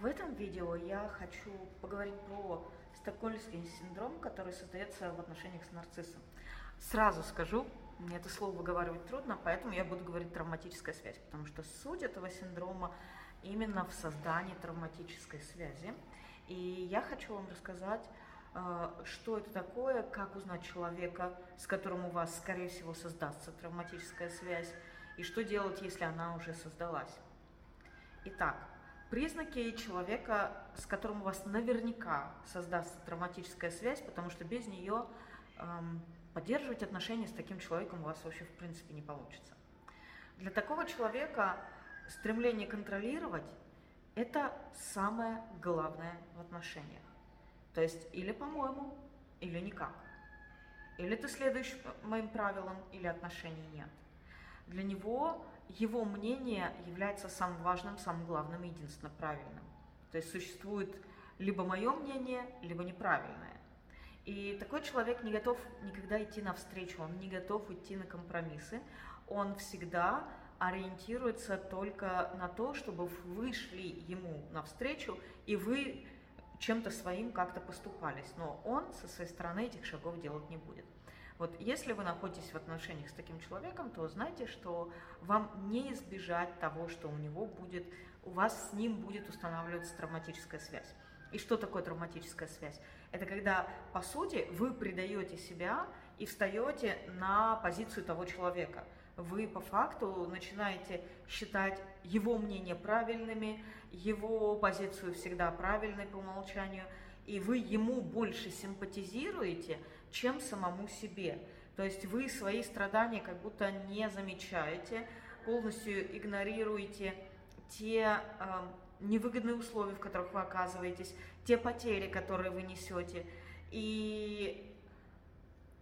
В этом видео я хочу поговорить про стокгольмский синдром, который создается в отношениях с нарциссом. Сразу скажу, мне это слово выговаривать трудно, поэтому я буду говорить травматическая связь, потому что суть этого синдрома именно в создании травматической связи. И я хочу вам рассказать, э, что это такое, как узнать человека, с которым у вас, скорее всего, создастся травматическая связь, и что делать, если она уже создалась. Итак, признаки человека, с которым у вас наверняка создастся травматическая связь, потому что без нее эм, поддерживать отношения с таким человеком у вас вообще в принципе не получится. Для такого человека стремление контролировать – это самое главное в отношениях. То есть или по-моему, или никак. Или ты следуешь моим правилам, или отношений нет. Для него его мнение является самым важным, самым главным и единственно правильным. То есть существует либо мое мнение, либо неправильное. И такой человек не готов никогда идти навстречу, он не готов идти на компромиссы, он всегда ориентируется только на то, чтобы вы шли ему навстречу, и вы чем-то своим как-то поступались. Но он со своей стороны этих шагов делать не будет. Вот если вы находитесь в отношениях с таким человеком, то знайте, что вам не избежать того, что у него будет, у вас с ним будет устанавливаться травматическая связь. И что такое травматическая связь? Это когда, по сути, вы предаете себя и встаете на позицию того человека. Вы по факту начинаете считать его мнение правильными, его позицию всегда правильной по умолчанию, и вы ему больше симпатизируете, чем самому себе. То есть вы свои страдания как будто не замечаете, полностью игнорируете те э, невыгодные условия, в которых вы оказываетесь, те потери, которые вы несете. И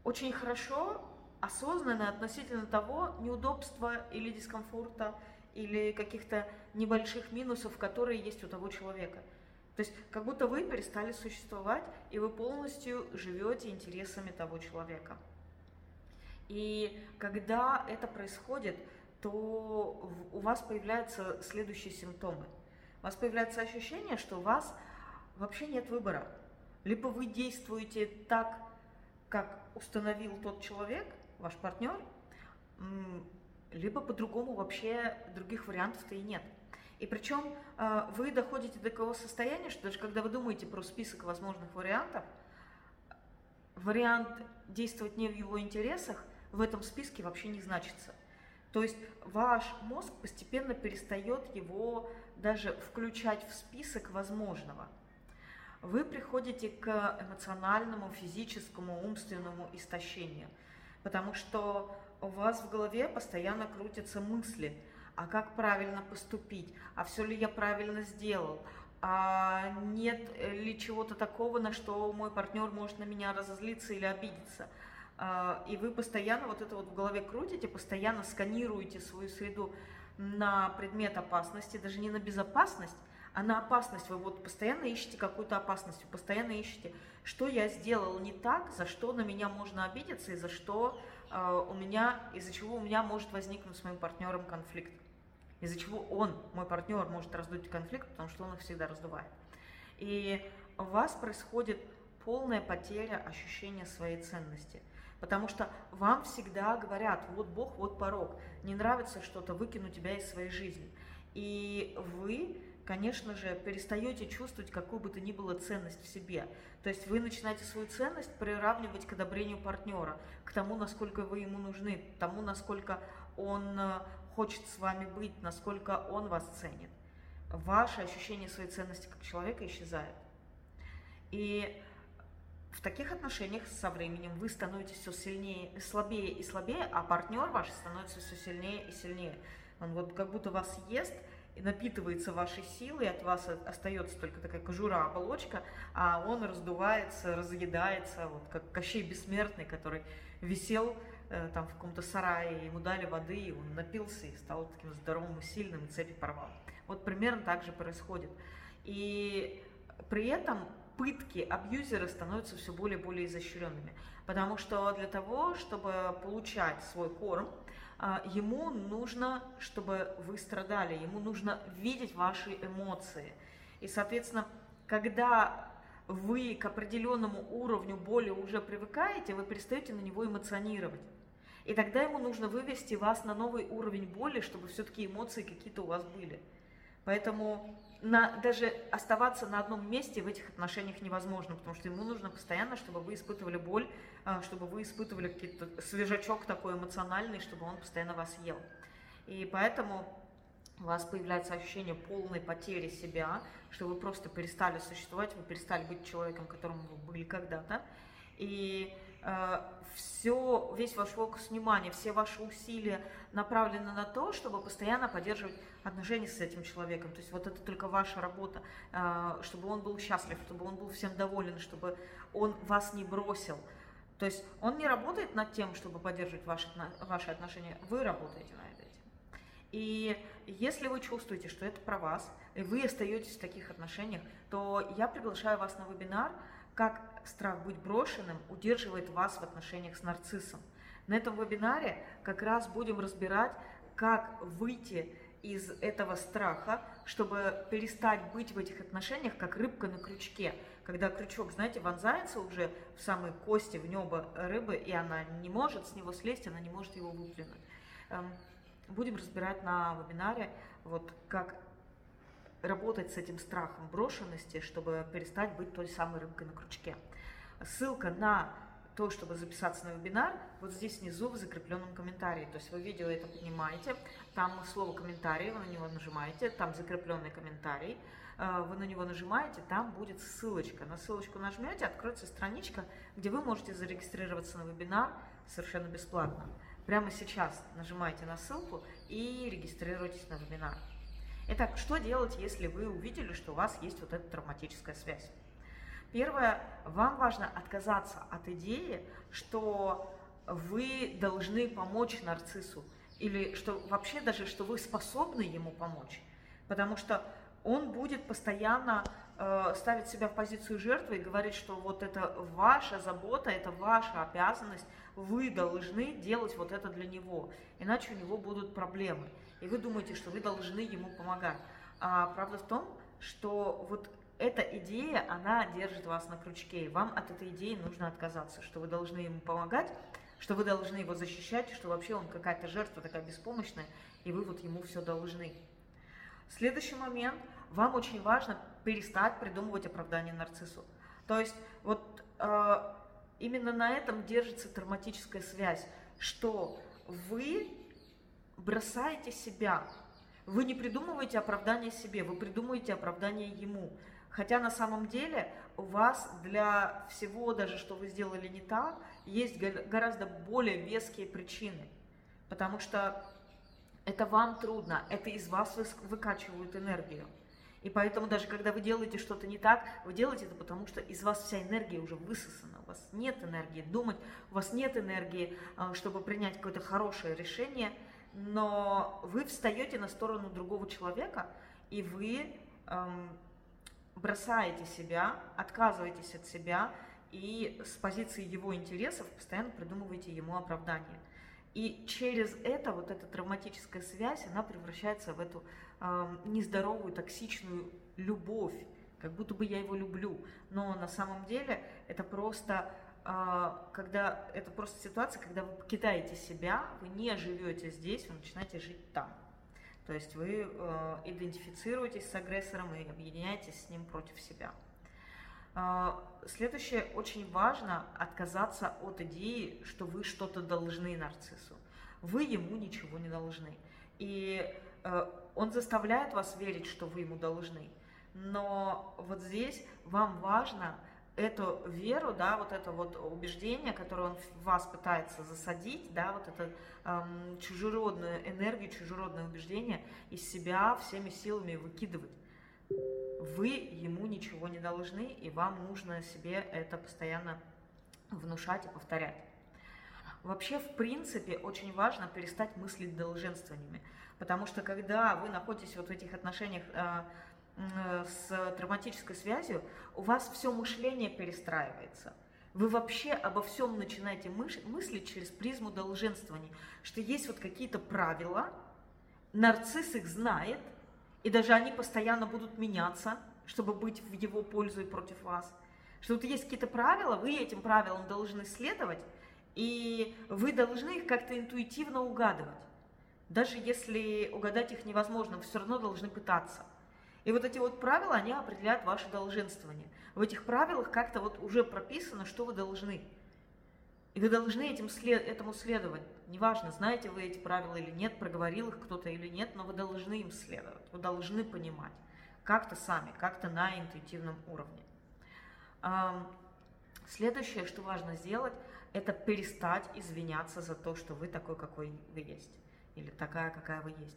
очень хорошо, осознанно относительно того неудобства или дискомфорта, или каких-то небольших минусов, которые есть у того человека – то есть как будто вы перестали существовать, и вы полностью живете интересами того человека. И когда это происходит, то у вас появляются следующие симптомы. У вас появляется ощущение, что у вас вообще нет выбора. Либо вы действуете так, как установил тот человек, ваш партнер, либо по-другому вообще других вариантов-то и нет. И причем а, вы доходите до такого состояния, что даже когда вы думаете про список возможных вариантов, вариант действовать не в его интересах в этом списке вообще не значится. То есть ваш мозг постепенно перестает его даже включать в список возможного. Вы приходите к эмоциональному, физическому, умственному истощению, потому что у вас в голове постоянно крутятся мысли – а как правильно поступить, а все ли я правильно сделал, а нет ли чего-то такого, на что мой партнер может на меня разозлиться или обидеться. А, и вы постоянно вот это вот в голове крутите, постоянно сканируете свою среду на предмет опасности, даже не на безопасность, а на опасность. Вы вот постоянно ищете какую-то опасность, вы постоянно ищете, что я сделал не так, за что на меня можно обидеться и за что э, у меня, из-за чего у меня может возникнуть с моим партнером конфликт из-за чего он, мой партнер, может раздуть конфликт, потому что он их всегда раздувает. И у вас происходит полная потеря ощущения своей ценности. Потому что вам всегда говорят, вот Бог, вот порог, не нравится что-то, выкину тебя из своей жизни. И вы, конечно же, перестаете чувствовать какую бы то ни было ценность в себе. То есть вы начинаете свою ценность приравнивать к одобрению партнера, к тому, насколько вы ему нужны, к тому, насколько он э, хочет с вами быть, насколько он вас ценит. Ваше ощущение своей ценности как человека исчезает. И в таких отношениях со временем вы становитесь все сильнее, слабее и слабее, а партнер ваш становится все сильнее и сильнее. Он вот как будто вас ест и напитывается вашей силой, от вас остается только такая кожура, оболочка, а он раздувается, разъедается, вот как Кощей Бессмертный, который висел там в каком-то сарае, ему дали воды, и он напился и стал таким здоровым и сильным, и цепи порвал. Вот примерно так же происходит. И при этом пытки абьюзера становятся все более и более изощренными. Потому что для того, чтобы получать свой корм, а, ему нужно, чтобы вы страдали, ему нужно видеть ваши эмоции. И, соответственно, когда вы к определенному уровню боли уже привыкаете, вы перестаете на него эмоционировать. И тогда ему нужно вывести вас на новый уровень боли, чтобы все-таки эмоции какие-то у вас были. Поэтому на, даже оставаться на одном месте в этих отношениях невозможно, потому что ему нужно постоянно, чтобы вы испытывали боль, а, чтобы вы испытывали какой-то свежачок такой эмоциональный, чтобы он постоянно вас ел. И поэтому у вас появляется ощущение полной потери себя, что вы просто перестали существовать, вы перестали быть человеком, которым вы были когда-то. И все, весь ваш фокус внимания, все ваши усилия направлены на то, чтобы постоянно поддерживать отношения с этим человеком. То есть вот это только ваша работа, э, чтобы он был счастлив, чтобы он был всем доволен, чтобы он вас не бросил. То есть он не работает над тем, чтобы поддерживать ваши, ваши отношения, вы работаете над этим. И если вы чувствуете, что это про вас, и вы остаетесь в таких отношениях, то я приглашаю вас на вебинар «Как страх быть брошенным удерживает вас в отношениях с нарциссом». На этом вебинаре как раз будем разбирать, как выйти из этого страха, чтобы перестать быть в этих отношениях как рыбка на крючке. Когда крючок, знаете, вонзается уже в самые кости, в небо рыбы, и она не может с него слезть, она не может его выплюнуть. Эм, будем разбирать на вебинаре, вот как работать с этим страхом брошенности, чтобы перестать быть той самой рыбкой на крючке. Ссылка на то, чтобы записаться на вебинар, вот здесь внизу в закрепленном комментарии. То есть вы видео это поднимаете, там слово комментарий, вы на него нажимаете, там закрепленный комментарий, э, вы на него нажимаете, там будет ссылочка. На ссылочку нажмете, откроется страничка, где вы можете зарегистрироваться на вебинар совершенно бесплатно. Прямо сейчас нажимаете на ссылку и регистрируйтесь на вебинар. Итак, что делать, если вы увидели, что у вас есть вот эта травматическая связь? Первое, вам важно отказаться от идеи, что вы должны помочь нарциссу, или что вообще даже, что вы способны ему помочь. Потому что он будет постоянно э, ставить себя в позицию жертвы и говорить, что вот это ваша забота, это ваша обязанность, вы должны делать вот это для него, иначе у него будут проблемы. И вы думаете, что вы должны ему помогать. А правда в том, что вот эта идея, она держит вас на крючке, и вам от этой идеи нужно отказаться, что вы должны ему помогать, что вы должны его защищать, что вообще он какая-то жертва такая беспомощная, и вы вот ему все должны. Следующий момент, вам очень важно перестать придумывать оправдание нарциссу. То есть вот э, именно на этом держится травматическая связь, что вы бросаете себя, вы не придумываете оправдание себе, вы придумываете оправдание ему. Хотя на самом деле у вас для всего, даже что вы сделали не так, есть гораздо более веские причины. Потому что это вам трудно, это из вас выкачивают энергию. И поэтому даже когда вы делаете что-то не так, вы делаете это потому, что из вас вся энергия уже высосана. У вас нет энергии думать, у вас нет энергии, а, чтобы принять какое-то хорошее решение, но вы встаете на сторону другого человека, и вы эм, бросаете себя, отказываетесь от себя, и с позиции его интересов постоянно придумываете ему оправдание. И через это, вот эта травматическая связь, она превращается в эту э, нездоровую, токсичную любовь, как будто бы я его люблю. Но на самом деле это просто, э, когда, это просто ситуация, когда вы покидаете себя, вы не живете здесь, вы начинаете жить там. То есть вы э, идентифицируетесь с агрессором и объединяетесь с ним против себя. Э, следующее, очень важно отказаться от идеи, что вы что-то должны нарциссу. Вы ему ничего не должны. И э, он заставляет вас верить, что вы ему должны. Но вот здесь вам важно эту веру, да, вот это вот убеждение, которое он в вас пытается засадить, да, вот это эм, чужеродную энергию, чужеродное убеждение из себя всеми силами выкидывать. Вы ему ничего не должны, и вам нужно себе это постоянно внушать и повторять. Вообще, в принципе, очень важно перестать мыслить долженствованиями, потому что когда вы находитесь вот в этих отношениях э, с травматической связью, у вас все мышление перестраивается. Вы вообще обо всем начинаете мыслить через призму долженствования, что есть вот какие-то правила, нарцисс их знает, и даже они постоянно будут меняться, чтобы быть в его пользу и против вас. Что вот есть какие-то правила, вы этим правилам должны следовать, и вы должны их как-то интуитивно угадывать. Даже если угадать их невозможно, вы все равно должны пытаться. И вот эти вот правила, они определяют ваше долженствование. В этих правилах как-то вот уже прописано, что вы должны. И вы должны этим след, этому следовать. Неважно, знаете вы эти правила или нет, проговорил их кто-то или нет, но вы должны им следовать. Вы должны понимать. Как-то сами, как-то на интуитивном уровне. Следующее, что важно сделать, это перестать извиняться за то, что вы такой, какой вы есть. Или такая, какая вы есть.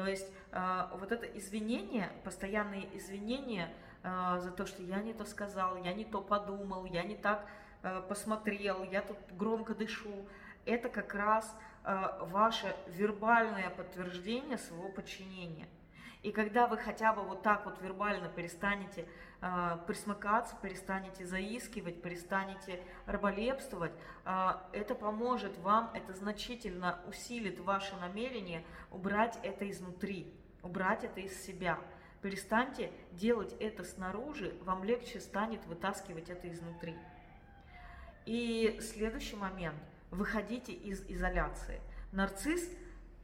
То есть э, вот это извинение, постоянные извинения э, за то, что я не то сказал, я не то подумал, я не так э, посмотрел, я тут громко дышу, это как раз ваше вербальное подтверждение своего подчинения. И когда вы хотя бы вот так вот вербально перестанете э, присмыкаться, перестанете заискивать, перестанете раболепствовать, э, это поможет вам, это значительно усилит ваше намерение убрать это изнутри, убрать это из себя. Перестаньте делать это снаружи, вам легче станет вытаскивать это изнутри. И следующий момент. Выходите из изоляции. Нарцисс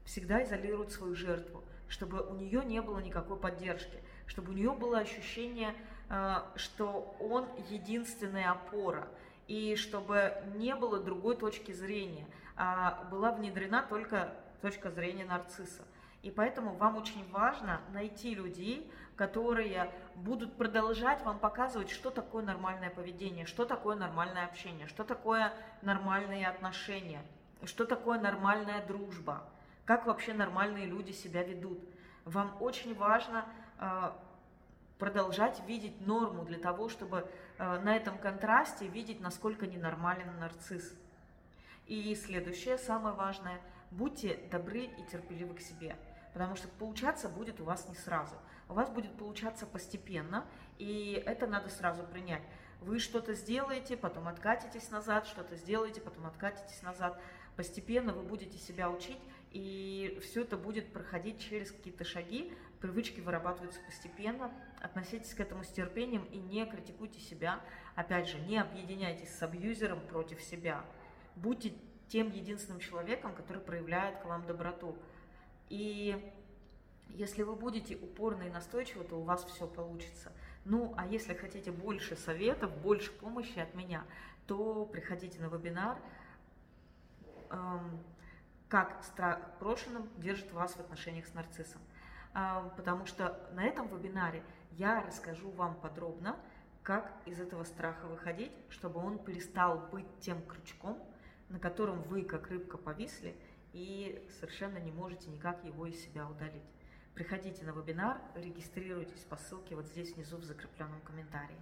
всегда изолирует свою жертву чтобы у нее не было никакой поддержки, чтобы у нее было ощущение, э, что он единственная опора, и чтобы не было другой точки зрения, а была внедрена только точка зрения нарцисса. И поэтому вам очень важно найти людей, которые будут продолжать вам показывать, что такое нормальное поведение, что такое нормальное общение, что такое нормальные отношения, что такое нормальная дружба как вообще нормальные люди себя ведут. Вам очень важно э, продолжать видеть норму для того, чтобы э, на этом контрасте видеть, насколько ненормален нарцисс. И следующее, самое важное, будьте добры и терпеливы к себе, потому что получаться будет у вас не сразу. У вас будет получаться постепенно, и это надо сразу принять. Вы что-то сделаете, потом откатитесь назад, что-то сделаете, потом откатитесь назад. Постепенно вы будете себя учить, и все это будет проходить через какие-то шаги, привычки вырабатываются постепенно, относитесь к этому с терпением и не критикуйте себя, опять же, не объединяйтесь с абьюзером против себя, будьте тем единственным человеком, который проявляет к вам доброту. И если вы будете упорны и настойчивы, то у вас все получится. Ну, а если хотите больше советов, больше помощи от меня, то приходите на вебинар. Как страх в прошлом держит вас в отношениях с нарциссом. А, потому что на этом вебинаре я расскажу вам подробно, как из этого страха выходить, чтобы он перестал быть тем крючком, на котором вы, как рыбка, повисли и совершенно не можете никак его из себя удалить. Приходите на вебинар, регистрируйтесь по ссылке вот здесь внизу в закрепленном комментарии.